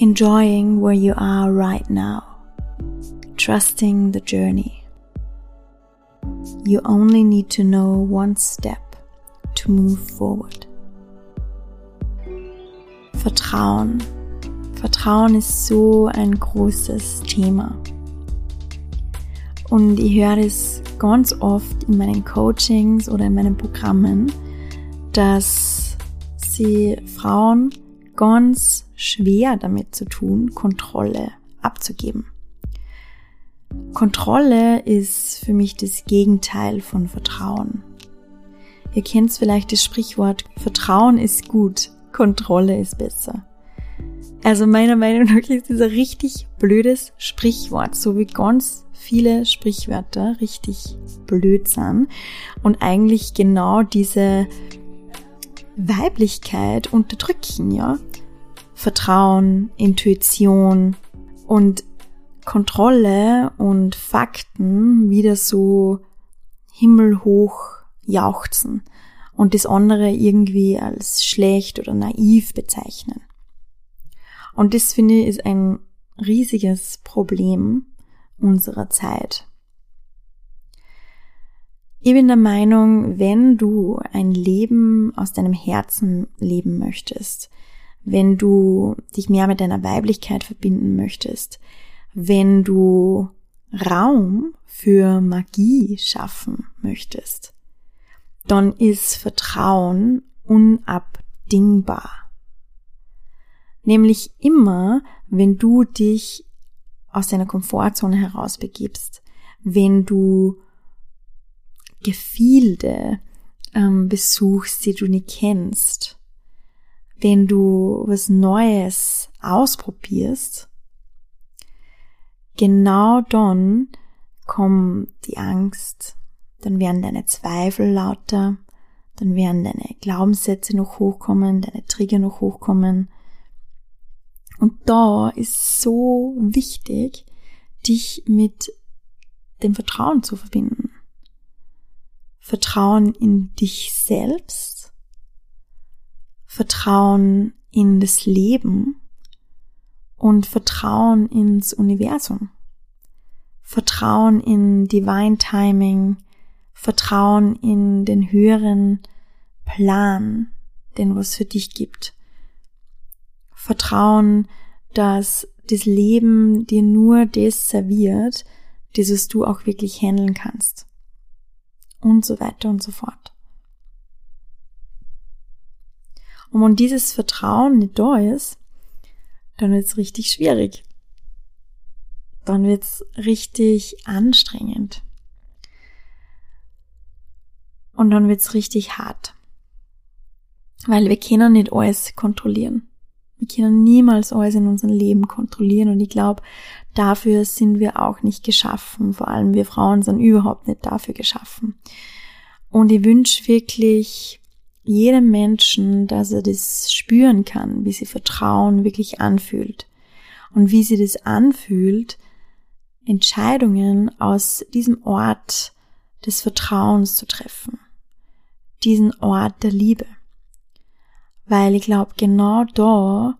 enjoying where you are right now, trusting the journey. You only need to know one step to move forward. Vertrauen. Vertrauen ist so ein großes Thema. Und ich höre es ganz oft in meinen Coachings oder in meinen Programmen, dass sie Frauen ganz schwer damit zu tun, Kontrolle abzugeben. Kontrolle ist für mich das Gegenteil von Vertrauen. Ihr kennt vielleicht das Sprichwort, Vertrauen ist gut, Kontrolle ist besser. Also meiner Meinung nach ist dieser richtig blödes Sprichwort, so wie ganz viele Sprichwörter richtig blöd sind und eigentlich genau diese Weiblichkeit unterdrücken, ja. Vertrauen, Intuition und Kontrolle und Fakten wieder so himmelhoch jauchzen und das andere irgendwie als schlecht oder naiv bezeichnen. Und das finde ich ist ein riesiges Problem unserer Zeit. Ich bin der Meinung, wenn du ein Leben aus deinem Herzen leben möchtest, wenn du dich mehr mit deiner Weiblichkeit verbinden möchtest, wenn du Raum für Magie schaffen möchtest, dann ist Vertrauen unabdingbar. Nämlich immer, wenn du dich aus deiner Komfortzone herausbegibst, wenn du Gefilde ähm, besuchst, die du nicht kennst, wenn du was Neues ausprobierst, genau dann kommt die Angst, dann werden deine Zweifel lauter, dann werden deine Glaubenssätze noch hochkommen, deine Trigger noch hochkommen. Und da ist so wichtig, dich mit dem Vertrauen zu verbinden. Vertrauen in dich selbst, Vertrauen in das Leben und Vertrauen ins Universum. Vertrauen in Divine Timing, Vertrauen in den höheren Plan, den was für dich gibt. Vertrauen, dass das Leben dir nur das serviert, was du auch wirklich handeln kannst und so weiter und so fort. Und wenn dieses Vertrauen nicht da ist, dann wird es richtig schwierig. Dann wird es richtig anstrengend. Und dann wird es richtig hart. Weil wir können nicht alles kontrollieren. Wir können niemals alles in unserem Leben kontrollieren und ich glaube, dafür sind wir auch nicht geschaffen. Vor allem wir Frauen sind überhaupt nicht dafür geschaffen. Und ich wünsche wirklich jedem Menschen, dass er das spüren kann, wie sie Vertrauen wirklich anfühlt. Und wie sie das anfühlt, Entscheidungen aus diesem Ort des Vertrauens zu treffen. Diesen Ort der Liebe. Weil ich glaube, genau da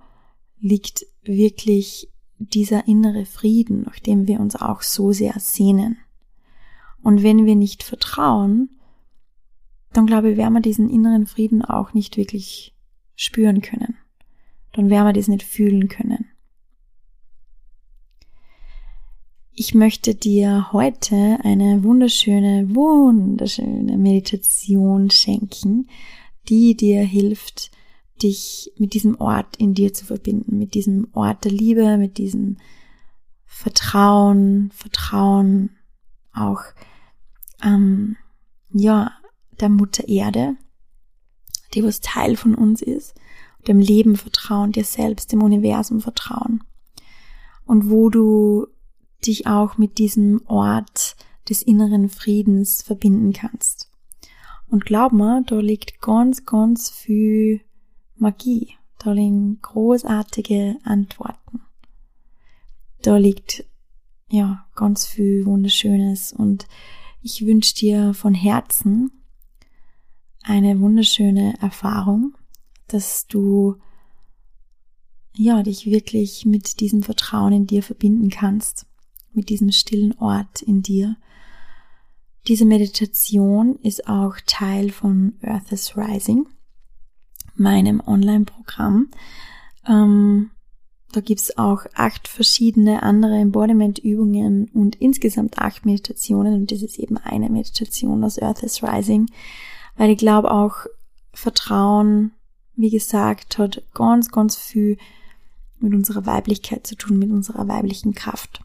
liegt wirklich dieser innere Frieden, nach dem wir uns auch so sehr sehnen. Und wenn wir nicht vertrauen, dann glaube ich, werden wir diesen inneren Frieden auch nicht wirklich spüren können. Dann werden wir das nicht fühlen können. Ich möchte dir heute eine wunderschöne, wunderschöne Meditation schenken, die dir hilft, dich mit diesem Ort in dir zu verbinden, mit diesem Ort der Liebe, mit diesem Vertrauen, Vertrauen auch, ähm, ja, der Mutter Erde, die was Teil von uns ist, dem Leben vertrauen, dir selbst, dem Universum vertrauen. Und wo du dich auch mit diesem Ort des inneren Friedens verbinden kannst. Und glaub mir, da liegt ganz, ganz viel Magie. Da liegen großartige Antworten. Da liegt ja ganz viel Wunderschönes und ich wünsche dir von Herzen eine wunderschöne Erfahrung, dass du ja, dich wirklich mit diesem Vertrauen in dir verbinden kannst, mit diesem stillen Ort in dir. Diese Meditation ist auch Teil von Earth is Rising, meinem Online-Programm. Ähm, da gibt's auch acht verschiedene andere Embodiment-Übungen und insgesamt acht Meditationen und das ist eben eine Meditation aus Earth is Rising, weil ich glaube auch Vertrauen, wie gesagt, hat ganz, ganz viel mit unserer Weiblichkeit zu tun, mit unserer weiblichen Kraft.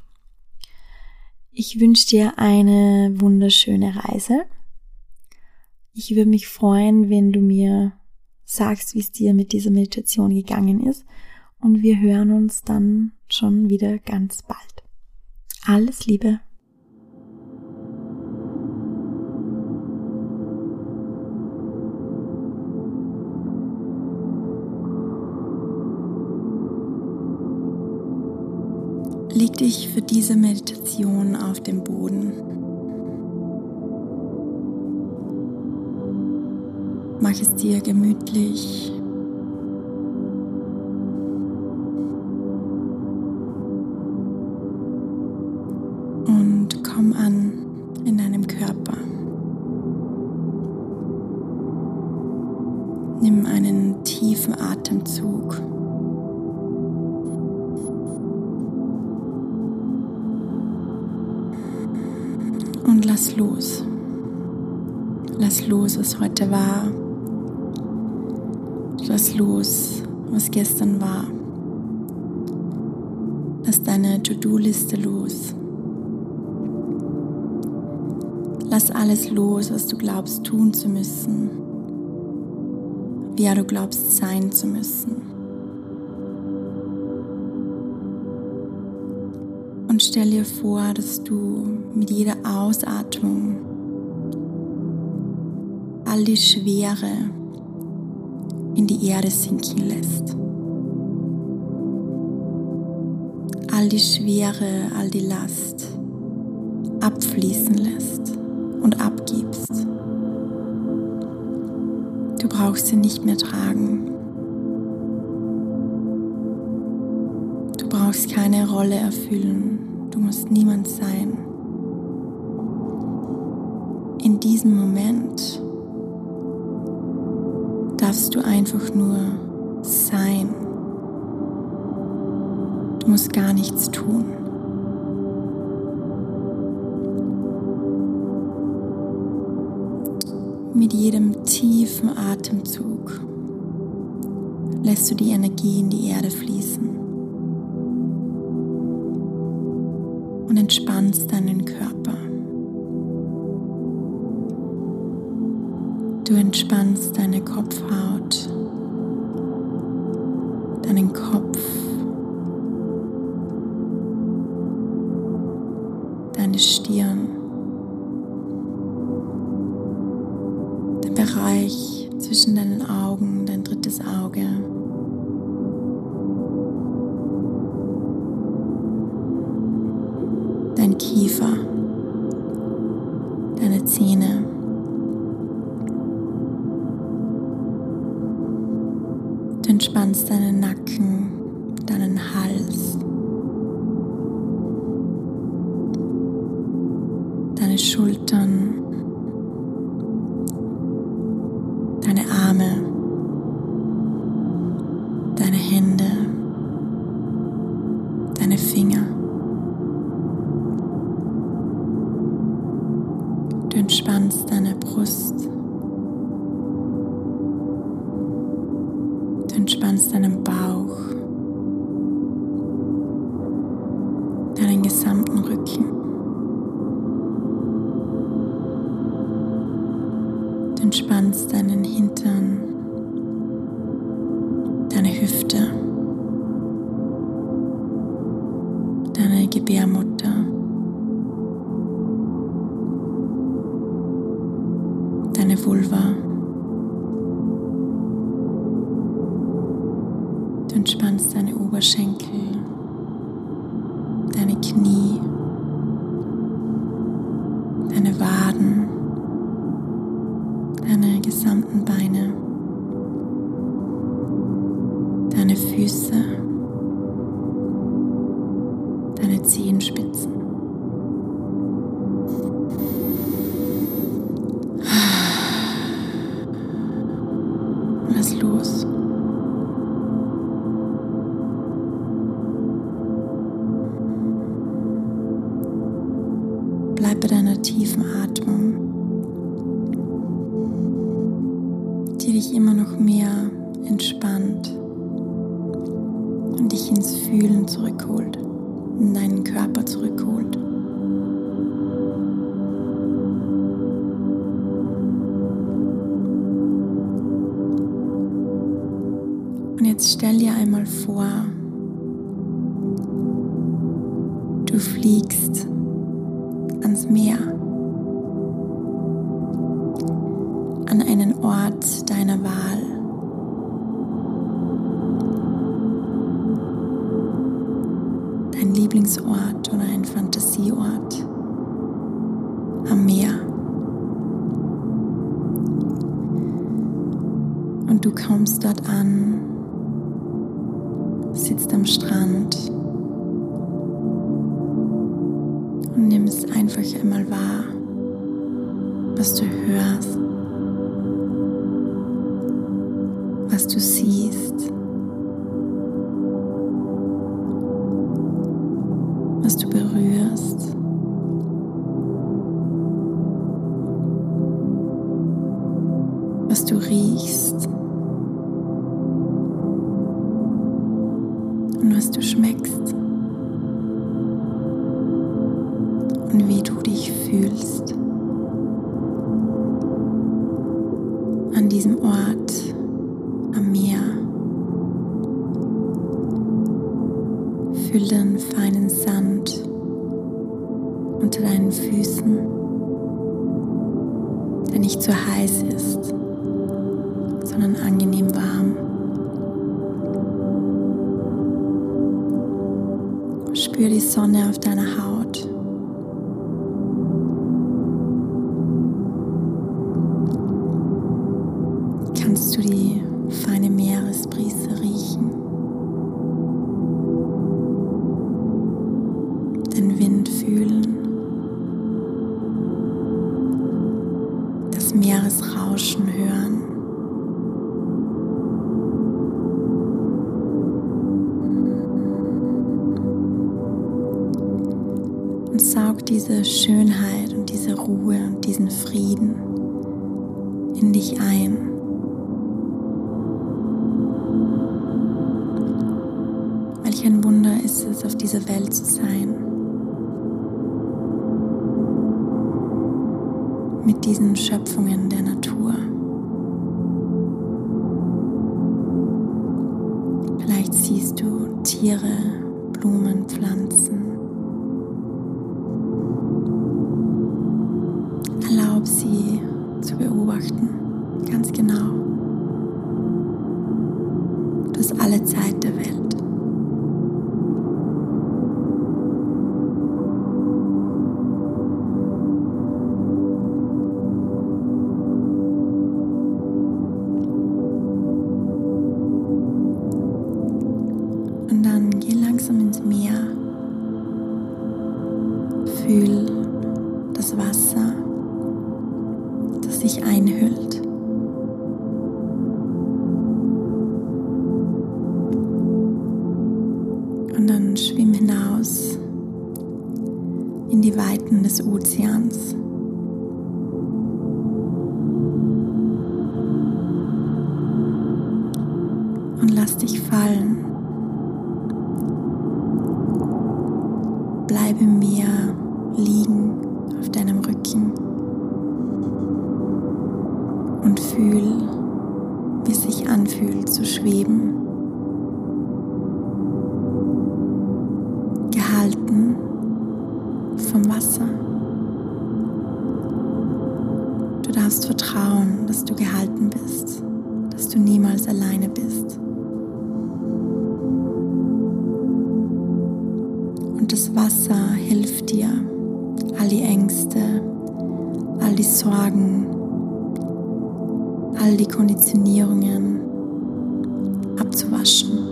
Ich wünsche dir eine wunderschöne Reise. Ich würde mich freuen, wenn du mir sagst, wie es dir mit dieser Meditation gegangen ist und wir hören uns dann schon wieder ganz bald. Alles Liebe. Dich für diese Meditation auf den Boden. Mach es dir gemütlich heute war. Lass los, was gestern war. Lass deine To-Do-Liste los. Lass alles los, was du glaubst tun zu müssen. Wer du glaubst sein zu müssen. Und stell dir vor, dass du mit jeder Ausatmung all die Schwere in die Erde sinken lässt. All die Schwere, all die Last abfließen lässt und abgibst. Du brauchst sie nicht mehr tragen. Du brauchst keine Rolle erfüllen. Du musst niemand sein. In diesem Moment darfst du einfach nur sein. Du musst gar nichts tun. Mit jedem tiefen Atemzug lässt du die Energie in die Erde fließen. und entspannst deinen Körper. Du entspannst deine Kopfhaut, deinen Kopf, deine Stirn, den Bereich zwischen deinen Augen, dein drittes Auge. Deine Hände, deine Finger. Vulva. Du entspannst deine Oberschenkel, deine Knie, Bleib bei deiner tiefen Atmung, die dich immer noch mehr entspannt und dich ins Fühlen zurückholt, in deinen Körper zurückholt. Und jetzt stell dir einmal vor, du fliegst Meer, an einen Ort deiner Wahl. Dein Lieblingsort oder ein Fantasieort am Meer. Und du kommst dort an, sitzt am Strand einfach einmal wahr, was du hörst, was du siehst, was du berührst. Was du riechst und was du schmeckst. Fühl den feinen Sand unter deinen Füßen, der nicht zu heiß ist, sondern angenehm warm. Spür die Sonne auf deiner Haut. kannst du die feine Meeresbrise riechen, Mit diesen Schöpfungen der Natur. Vielleicht siehst du Tiere, Blumen, Pflanzen. Fühl das Wasser, das sich einhüllt. Und dann schwimm hinaus in die Weiten des Ozeans. Darfst vertrauen, dass du gehalten bist, dass du niemals alleine bist. Und das Wasser hilft dir, all die Ängste, all die Sorgen, all die Konditionierungen abzuwaschen.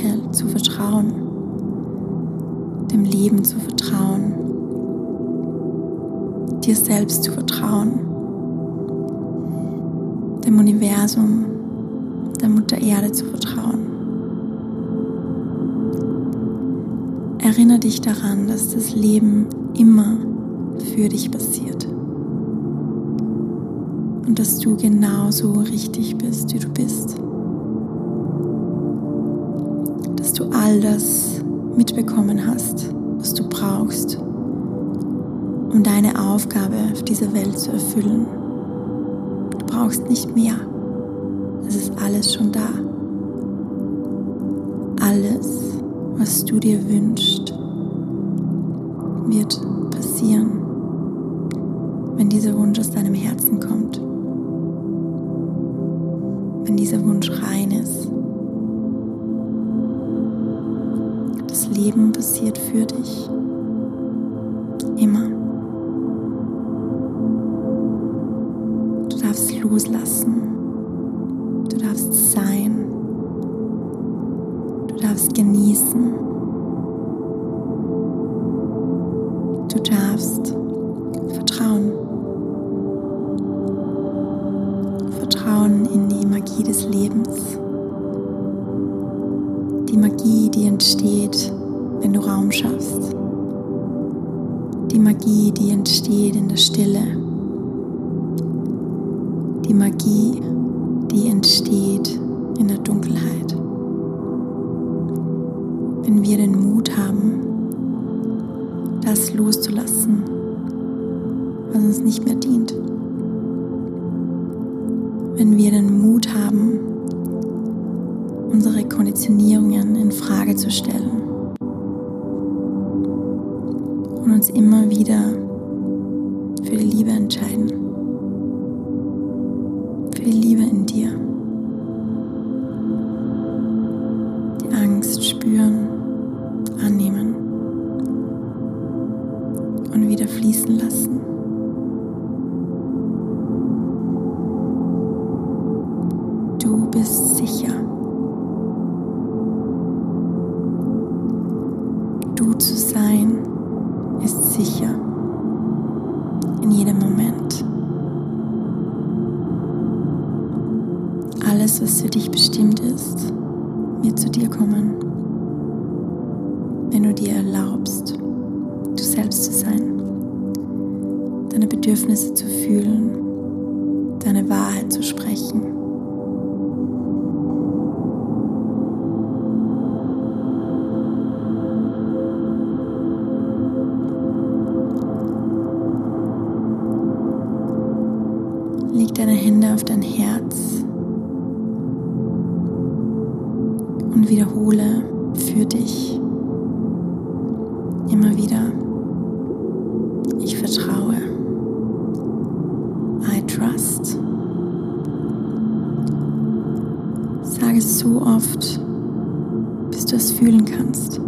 Zurückhält, zu vertrauen, dem Leben zu vertrauen, dir selbst zu vertrauen, dem Universum, der Mutter Erde zu vertrauen. Erinnere dich daran, dass das Leben immer für dich passiert und dass du genauso richtig bist, wie du bist. All das mitbekommen hast, was du brauchst, um deine Aufgabe auf dieser Welt zu erfüllen. Du brauchst nicht mehr. Es ist alles schon da. Alles, was du dir wünschst, wird passieren, wenn dieser Wunsch aus deinem Herzen kommt passiert für dich. Immer. Du darfst loslassen. Du darfst sein. Du darfst genießen. Du darfst vertrauen. Vertrauen in die Magie des Lebens. Die Magie, die entsteht, wenn du Raum schaffst. Die Magie, die entsteht in der Stille. Die Magie, die entsteht in der Dunkelheit. Wenn wir den Mut haben, das loszulassen, was uns nicht mehr dient wenn wir den Mut haben, unsere Konditionierungen in Frage zu stellen und uns immer wieder für die Liebe entscheiden, wenn du dir erlaubst, du selbst zu sein, deine Bedürfnisse zu fühlen, deine Wahrheit zu sprechen. Sag es so oft, bis du es fühlen kannst.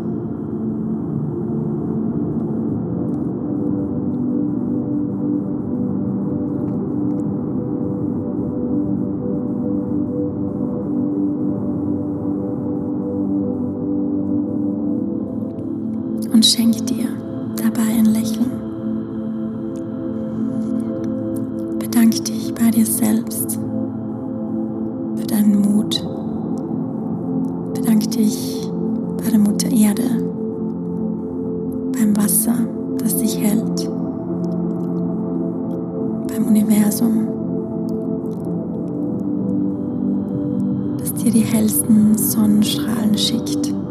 Universum, das dir die hellsten Sonnenstrahlen schickt.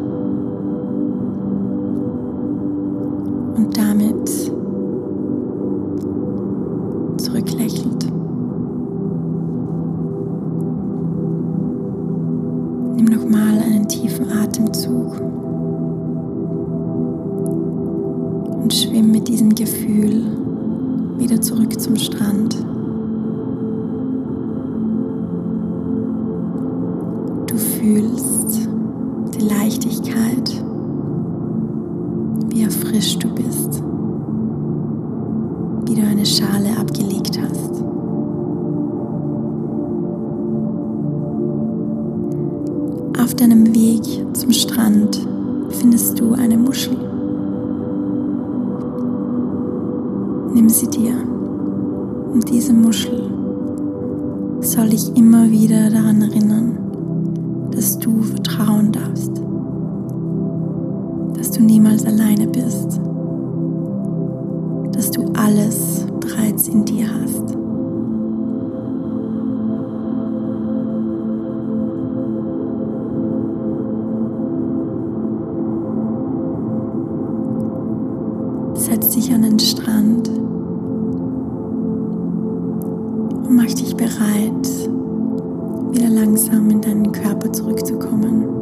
Schale abgelegt hast. deinem Weg zum Strand findest du eine Muschel. Nimm sie dir und diese Muschel soll dich immer wieder daran erinnern, dass du vertrauen darfst, dass du niemals alleine bist, dass du alles bereits in dir hast. Setz dich an den Strand und mach dich bereit, wieder langsam in deinen Körper zurückzukommen.